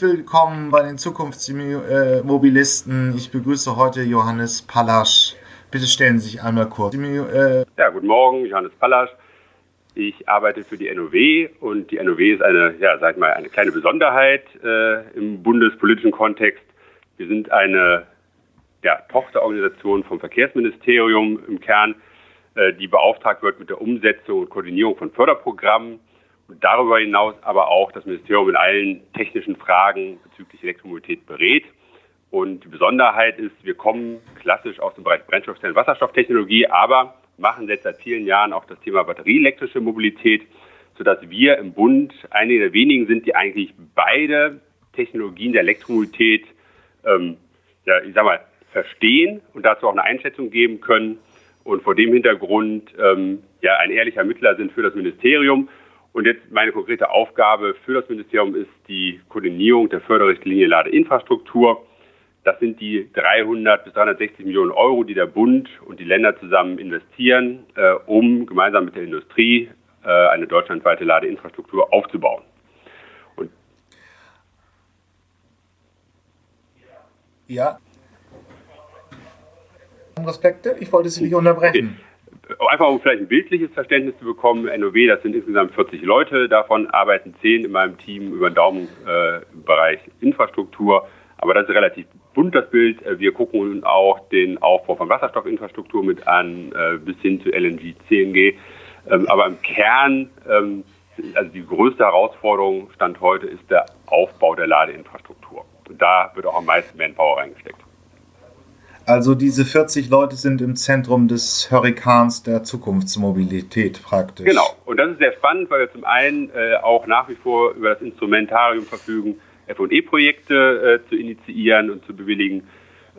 Willkommen bei den Zukunftsmobilisten. Ich begrüße heute Johannes Pallasch. Bitte stellen Sie sich einmal kurz. Ja, guten Morgen, Johannes Pallasch. Ich arbeite für die NOW und die NOW ist eine, ja, sag mal, eine kleine Besonderheit äh, im bundespolitischen Kontext. Wir sind eine ja, Tochterorganisation vom Verkehrsministerium im Kern, äh, die beauftragt wird mit der Umsetzung und Koordinierung von Förderprogrammen darüber hinaus aber auch das Ministerium in allen technischen Fragen bezüglich Elektromobilität berät. Und die Besonderheit ist, wir kommen klassisch aus dem Bereich Brennstoffzellen- und Wasserstofftechnologie, aber machen jetzt seit vielen Jahren auch das Thema batterieelektrische Mobilität, sodass wir im Bund einige der wenigen sind, die eigentlich beide Technologien der Elektromobilität, ähm, ja, ich sag mal, verstehen und dazu auch eine Einschätzung geben können und vor dem Hintergrund ähm, ja ein ehrlicher Mittler sind für das Ministerium und jetzt meine konkrete Aufgabe für das Ministerium ist die Koordinierung der Förderrichtlinie Ladeinfrastruktur. Das sind die 300 bis 360 Millionen Euro, die der Bund und die Länder zusammen investieren, äh, um gemeinsam mit der Industrie äh, eine deutschlandweite Ladeinfrastruktur aufzubauen. Und ja. Respekte, ich wollte Sie nicht unterbrechen. Okay einfach um vielleicht ein bildliches Verständnis zu bekommen, NOW, das sind insgesamt 40 Leute, davon arbeiten 10 in meinem Team über den Daumen äh, im Bereich Infrastruktur. Aber das ist relativ bunt, das Bild. Äh, wir gucken auch den Aufbau von Wasserstoffinfrastruktur mit an, äh, bis hin zu LNG, CNG. Ähm, aber im Kern, ähm, also die größte Herausforderung Stand heute ist der Aufbau der Ladeinfrastruktur. Und da wird auch am meisten Manpower reingesteckt. Also diese 40 Leute sind im Zentrum des Hurrikans der Zukunftsmobilität praktisch. Genau. Und das ist sehr spannend, weil wir zum einen äh, auch nach wie vor über das Instrumentarium verfügen, F&E-Projekte äh, zu initiieren und zu bewilligen.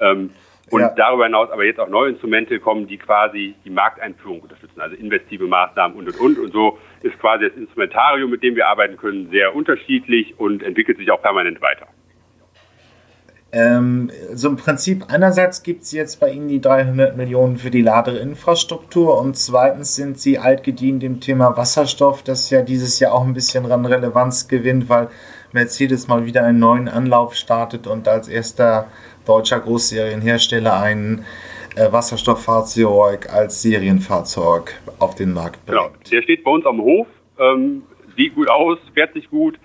Ähm, und ja. darüber hinaus aber jetzt auch neue Instrumente kommen, die quasi die Markteinführung unterstützen, also investive Maßnahmen und und und. Und so ist quasi das Instrumentarium, mit dem wir arbeiten können, sehr unterschiedlich und entwickelt sich auch permanent weiter. Ähm, so im Prinzip, einerseits gibt es jetzt bei Ihnen die 300 Millionen für die Ladeinfrastruktur und zweitens sind Sie altgedient im Thema Wasserstoff, das ja dieses Jahr auch ein bisschen an Relevanz gewinnt, weil Mercedes mal wieder einen neuen Anlauf startet und als erster deutscher Großserienhersteller ein äh, Wasserstofffahrzeug als Serienfahrzeug auf den Markt bringt. Genau, der steht bei uns am Hof, ähm, sieht gut aus, fährt sich gut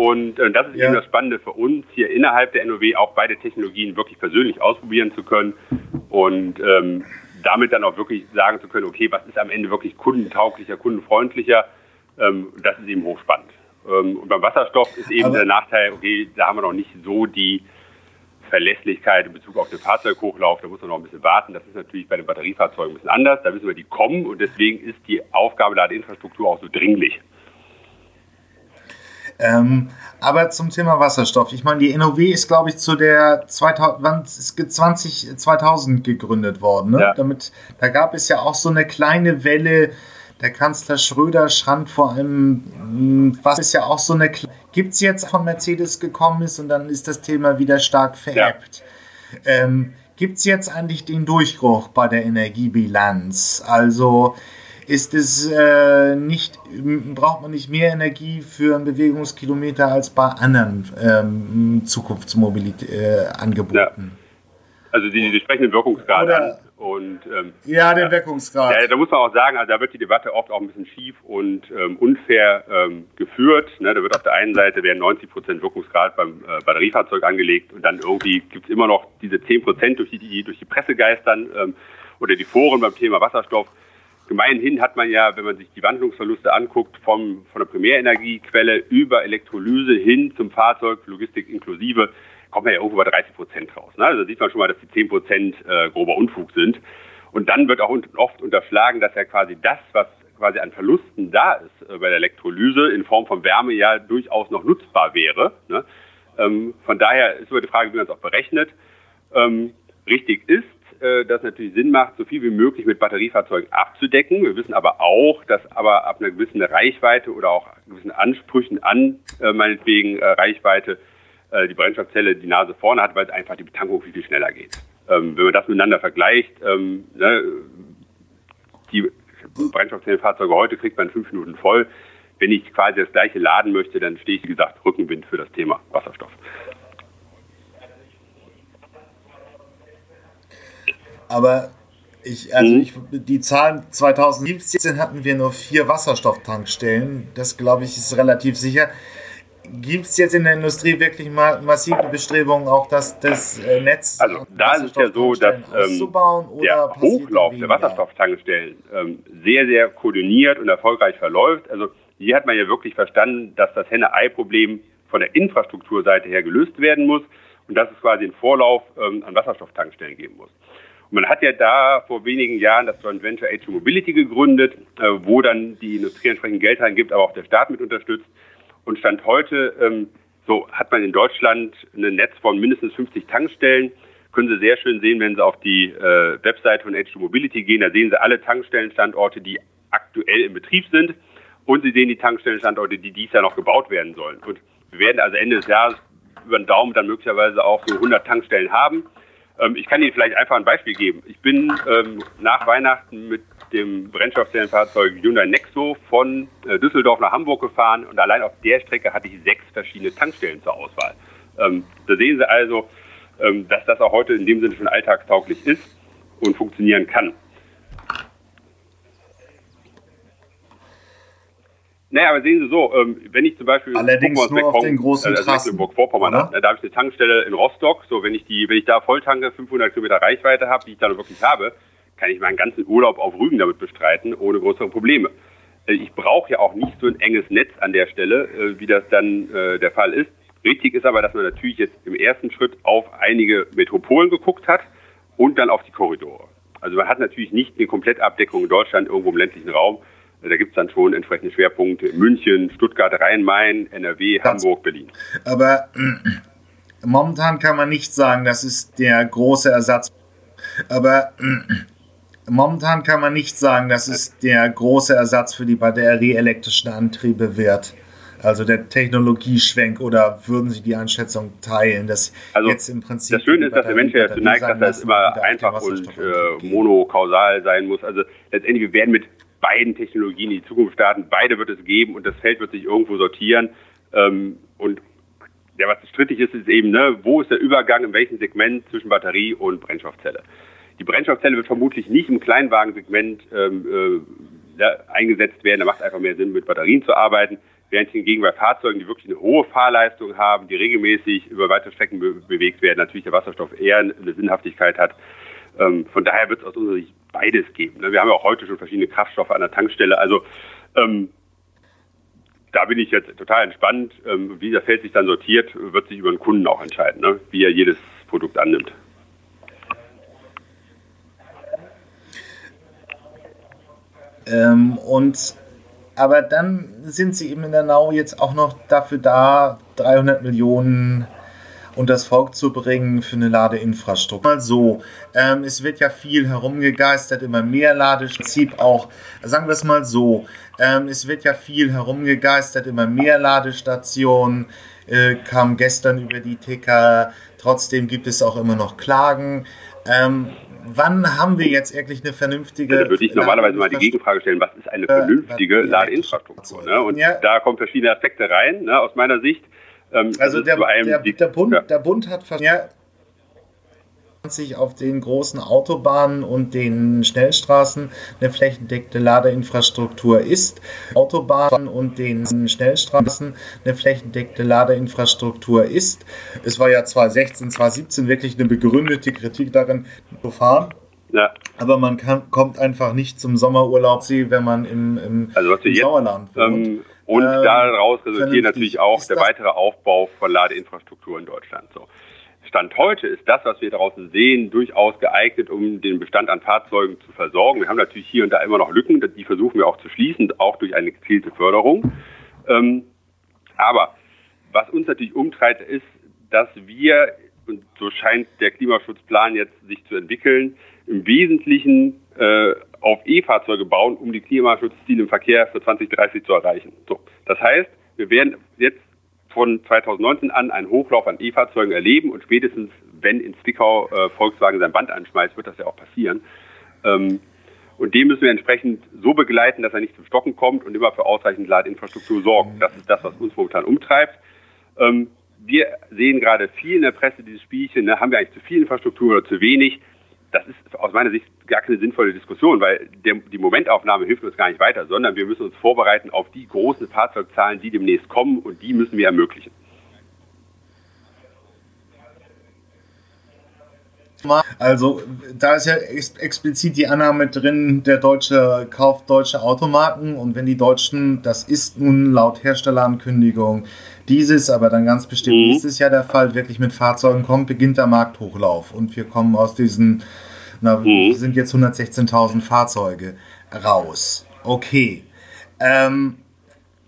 und äh, das ist ja. eben das Spannende für uns, hier innerhalb der NOW auch beide Technologien wirklich persönlich ausprobieren zu können und ähm, damit dann auch wirklich sagen zu können, okay, was ist am Ende wirklich kundentauglicher, kundenfreundlicher, ähm, das ist eben hochspannend. Ähm, und beim Wasserstoff ist eben Aber der Nachteil, okay, da haben wir noch nicht so die Verlässlichkeit in Bezug auf den Fahrzeughochlauf, da muss man noch ein bisschen warten. Das ist natürlich bei den Batteriefahrzeugen ein bisschen anders. Da wissen wir, die kommen und deswegen ist die Aufgabe der Infrastruktur auch so dringlich. Ähm, aber zum Thema Wasserstoff. Ich meine, die NOW ist, glaube ich, zu der 2000, 20, 2000 gegründet worden. Ne? Ja. Damit, da gab es ja auch so eine kleine Welle. Der Kanzler Schröder schrank vor allem, hm, was ist ja auch so eine, gibt es jetzt von Mercedes gekommen ist und dann ist das Thema wieder stark vererbt. Ja. Ähm, gibt es jetzt eigentlich den Durchbruch bei der Energiebilanz? Also ist es äh, nicht, braucht man nicht mehr Energie für einen Bewegungskilometer als bei anderen ähm, Zukunftsmobilität-Angeboten. Äh, ja. Also die, die sprechen den Wirkungsgrad Oder, an. Und, ähm, ja, den ja, Wirkungsgrad. Ja, da muss man auch sagen, also da wird die Debatte oft auch ein bisschen schief und ähm, unfair ähm, geführt. Ne, da wird auf der einen Seite werden 90 Prozent Wirkungsgrad beim äh, Batteriefahrzeug angelegt und dann irgendwie gibt es immer noch diese 10 Prozent, durch die, die durch die Presse geistern ähm, oder die Foren beim Thema Wasserstoff. Gemeinhin hat man ja, wenn man sich die Wandlungsverluste anguckt, vom, von der Primärenergiequelle über Elektrolyse hin zum Fahrzeug, Logistik inklusive, kommt man ja irgendwo bei 30 Prozent raus. Ne? Also da sieht man schon mal, dass die 10 Prozent äh, grober Unfug sind. Und dann wird auch oft unterschlagen, dass ja quasi das, was quasi an Verlusten da ist äh, bei der Elektrolyse in Form von Wärme ja durchaus noch nutzbar wäre. Ne? Ähm, von daher ist über die Frage, wie man es auch berechnet. Ähm, richtig ist, äh, das natürlich Sinn macht, so viel wie möglich mit Batteriefahrzeugen abzudecken. Wir wissen aber auch, dass aber ab einer gewissen Reichweite oder auch gewissen Ansprüchen an äh, meinetwegen äh, Reichweite äh, die Brennstoffzelle die Nase vorne hat, weil es einfach die Betankung viel, viel schneller geht. Ähm, wenn man das miteinander vergleicht, ähm, ne, die Brennstoffzellenfahrzeuge heute kriegt man fünf Minuten voll, wenn ich quasi das gleiche laden möchte, dann stehe ich, wie gesagt, Rückenwind für das Thema Wasserstoff. Aber ich, also mhm. ich, die Zahlen 2017 hatten wir nur vier Wasserstofftankstellen. Das glaube ich ist relativ sicher. Gibt es jetzt in der Industrie wirklich mal massive Bestrebungen, auch das, das äh, Netz Also da ist es ja so, dass ähm, der Hochlauf der Wasserstofftankstellen ähm, sehr, sehr koordiniert und erfolgreich verläuft. Also hier hat man ja wirklich verstanden, dass das Henne-Ei-Problem von der Infrastrukturseite her gelöst werden muss und dass es quasi einen Vorlauf ähm, an Wasserstofftankstellen geben muss. Man hat ja da vor wenigen Jahren das Joint Venture Age Mobility gegründet, äh, wo dann die Industrie entsprechend Geld reingibt, aber auch der Staat mit unterstützt. Und Stand heute, ähm, so hat man in Deutschland ein Netz von mindestens 50 Tankstellen. Können Sie sehr schön sehen, wenn Sie auf die äh, Webseite von Age Mobility gehen. Da sehen Sie alle Tankstellenstandorte, die aktuell in Betrieb sind. Und Sie sehen die Tankstellenstandorte, die dies Jahr noch gebaut werden sollen. Und wir werden also Ende des Jahres über den Daumen dann möglicherweise auch so 100 Tankstellen haben. Ähm, ich kann Ihnen vielleicht einfach ein Beispiel geben. Ich bin ähm, nach Weihnachten mit dem Brennstoffzellenfahrzeug Hyundai Nexo von äh, Düsseldorf nach Hamburg gefahren und allein auf der Strecke hatte ich sechs verschiedene Tankstellen zur Auswahl. Ähm, da sehen Sie also, ähm, dass das auch heute in dem Sinne schon alltagstauglich ist und funktionieren kann. Naja, aber sehen Sie so, ähm, wenn ich zum Beispiel Allerdings nur auf den großen also Mecklenburg-Vorpommern habe, da habe ich eine Tankstelle in Rostock, so wenn ich die, wenn ich da volltanke, 500 Kilometer Reichweite habe, die ich dann wirklich habe, kann ich meinen ganzen Urlaub auf Rügen damit bestreiten, ohne größere Probleme. Äh, ich brauche ja auch nicht so ein enges Netz an der Stelle, äh, wie das dann der Fall ist. Richtig ist aber, dass man natürlich jetzt im ersten Schritt auf einige Metropolen geguckt hat und dann auf die Korridore. Also man hat natürlich nicht eine Komplettabdeckung in Deutschland irgendwo im ländlichen Raum, da gibt es dann schon entsprechende Schwerpunkte. München, Stuttgart, Rhein-Main, NRW, das, Hamburg, Berlin. Aber äh, momentan kann man nicht sagen, das ist der große Ersatz. Aber äh, momentan kann man nicht sagen, dass es der große Ersatz für die batterieelektrischen Antriebe wird. Also der Technologieschwenk oder würden Sie die Einschätzung teilen, dass also jetzt im Prinzip. Das Schöne ist, dass der Mensch ja dazu neigt, dass das immer einfach und äh, monokausal sein muss. Also letztendlich, wir werden mit beiden Technologien in die Zukunft starten. Beide wird es geben und das Feld wird sich irgendwo sortieren. Ähm, und ja, was strittig ist, ist eben, ne, wo ist der Übergang, in welchem Segment zwischen Batterie und Brennstoffzelle. Die Brennstoffzelle wird vermutlich nicht im Kleinwagensegment ähm, äh, ja, eingesetzt werden. Da macht es einfach mehr Sinn, mit Batterien zu arbeiten. Während hingegen bei Fahrzeugen, die wirklich eine hohe Fahrleistung haben, die regelmäßig über weite Strecken be bewegt werden, natürlich der Wasserstoff eher eine Sinnhaftigkeit hat. Ähm, von daher wird es aus unserer Sicht beides geben. Ne? Wir haben ja auch heute schon verschiedene Kraftstoffe an der Tankstelle. Also ähm, da bin ich jetzt total entspannt. Ähm, wie das Feld sich dann sortiert, wird sich über den Kunden auch entscheiden, ne? wie er jedes Produkt annimmt. Ähm, und aber dann sind sie eben in der Nau jetzt auch noch dafür da, 300 Millionen und das Volk zu bringen für eine Ladeinfrastruktur. Mal so, ähm, es wird ja viel herumgegeistert, immer mehr Ladeprinzip auch, sagen wir es mal so, ähm, es wird ja viel herumgegeistert, immer mehr Ladestationen, äh, kam gestern über die Ticker, trotzdem gibt es auch immer noch Klagen. Ähm, wann haben wir jetzt eigentlich eine vernünftige. Da würde ich normalerweise mal die Gegenfrage stellen, was ist eine vernünftige Ladeinfrastruktur? Ne? Und ja. da kommen verschiedene Aspekte rein, ne, aus meiner Sicht. Ähm, also der, der, der, Bund, ja. der Bund hat sich auf den großen Autobahnen und den Schnellstraßen eine flächendeckte Ladeinfrastruktur ist. Autobahnen und den Schnellstraßen eine flächendeckte Ladeinfrastruktur ist. Es war ja 2016, 2017 wirklich eine begründete Kritik darin zu fahren. Ja. Aber man kann, kommt einfach nicht zum Sommerurlaub, wenn man im, im, also im Sauerland wohnt. Ähm, und ähm, daraus resultiert natürlich auch der weitere Aufbau von Ladeinfrastruktur in Deutschland. So. Stand heute ist das, was wir draußen sehen, durchaus geeignet, um den Bestand an Fahrzeugen zu versorgen. Wir haben natürlich hier und da immer noch Lücken, die versuchen wir auch zu schließen, auch durch eine gezielte Förderung. Ähm, aber was uns natürlich umtreibt, ist, dass wir, und so scheint der Klimaschutzplan jetzt sich zu entwickeln, im Wesentlichen äh, auf E-Fahrzeuge bauen, um die Klimaschutzziele im Verkehr für 2030 zu erreichen. So, das heißt, wir werden jetzt von 2019 an einen Hochlauf an E-Fahrzeugen erleben und spätestens, wenn in Zwickau äh, Volkswagen sein Band anschmeißt, wird das ja auch passieren. Ähm, Und den müssen wir entsprechend so begleiten, dass er nicht zum Stocken kommt und immer für ausreichend Ladinfrastruktur sorgen. Das ist das, was uns momentan umtreibt. Ähm, wir sehen gerade viel in der Presse dieses Spielchen, ne? haben wir eigentlich zu viel Infrastruktur oder zu wenig? Das ist aus meiner Sicht gar keine sinnvolle Diskussion, weil der, die Momentaufnahme hilft uns gar nicht weiter, sondern wir müssen uns vorbereiten auf die großen Fahrzeugzahlen, die demnächst kommen und die müssen wir ermöglichen. Also da ist ja ex explizit die Annahme drin, der Deutsche kauft deutsche Automarken und wenn die Deutschen, das ist nun laut Herstellerankündigung dieses, aber dann ganz bestimmt mhm. nächstes Jahr der Fall, wirklich mit Fahrzeugen kommt, beginnt der Markthochlauf und wir kommen aus diesen, na, mhm. sind jetzt 116.000 Fahrzeuge raus. Okay. Ähm,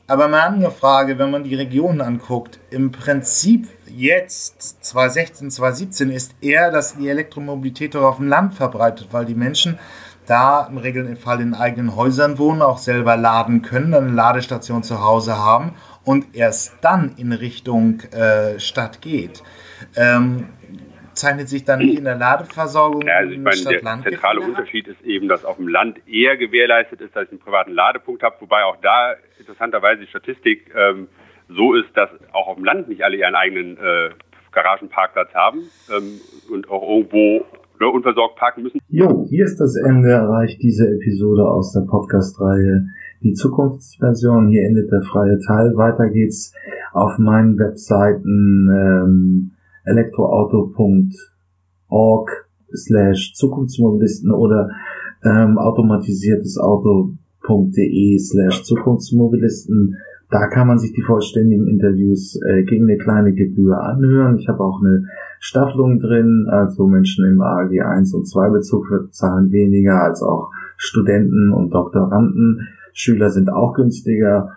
aber mal eine Frage, wenn man die Regionen anguckt, im Prinzip jetzt, 2016, 2017, ist eher, dass die Elektromobilität auf dem Land verbreitet, weil die Menschen da im Regelfall in eigenen Häusern wohnen, auch selber laden können, eine Ladestation zu Hause haben und erst dann in Richtung äh, Stadt geht. Ähm, zeichnet sich dann nicht in der Ladeversorgung ja, also ich meine, der zentrale Unterschied ist eben, dass auf dem Land eher gewährleistet ist, dass ich einen privaten Ladepunkt habe, wobei auch da interessanterweise die Statistik ähm, so ist, dass auch auf dem Land nicht alle ihren eigenen äh, Garagenparkplatz haben ähm, und auch irgendwo ne, unversorgt parken müssen. Jo, hier ist das Ende erreicht diese Episode aus der Podcast-Reihe Die Zukunftsversion. Hier endet der freie Teil. Weiter geht's auf meinen Webseiten ähm, elektroauto.org slash Zukunftsmobilisten oder ähm, automatisiertes Auto.de slash Zukunftsmobilisten da kann man sich die vollständigen Interviews äh, gegen eine kleine Gebühr anhören. Ich habe auch eine Staffelung drin, also Menschen im AG 1 und 2 Bezug zahlen weniger als auch Studenten und Doktoranden. Schüler sind auch günstiger.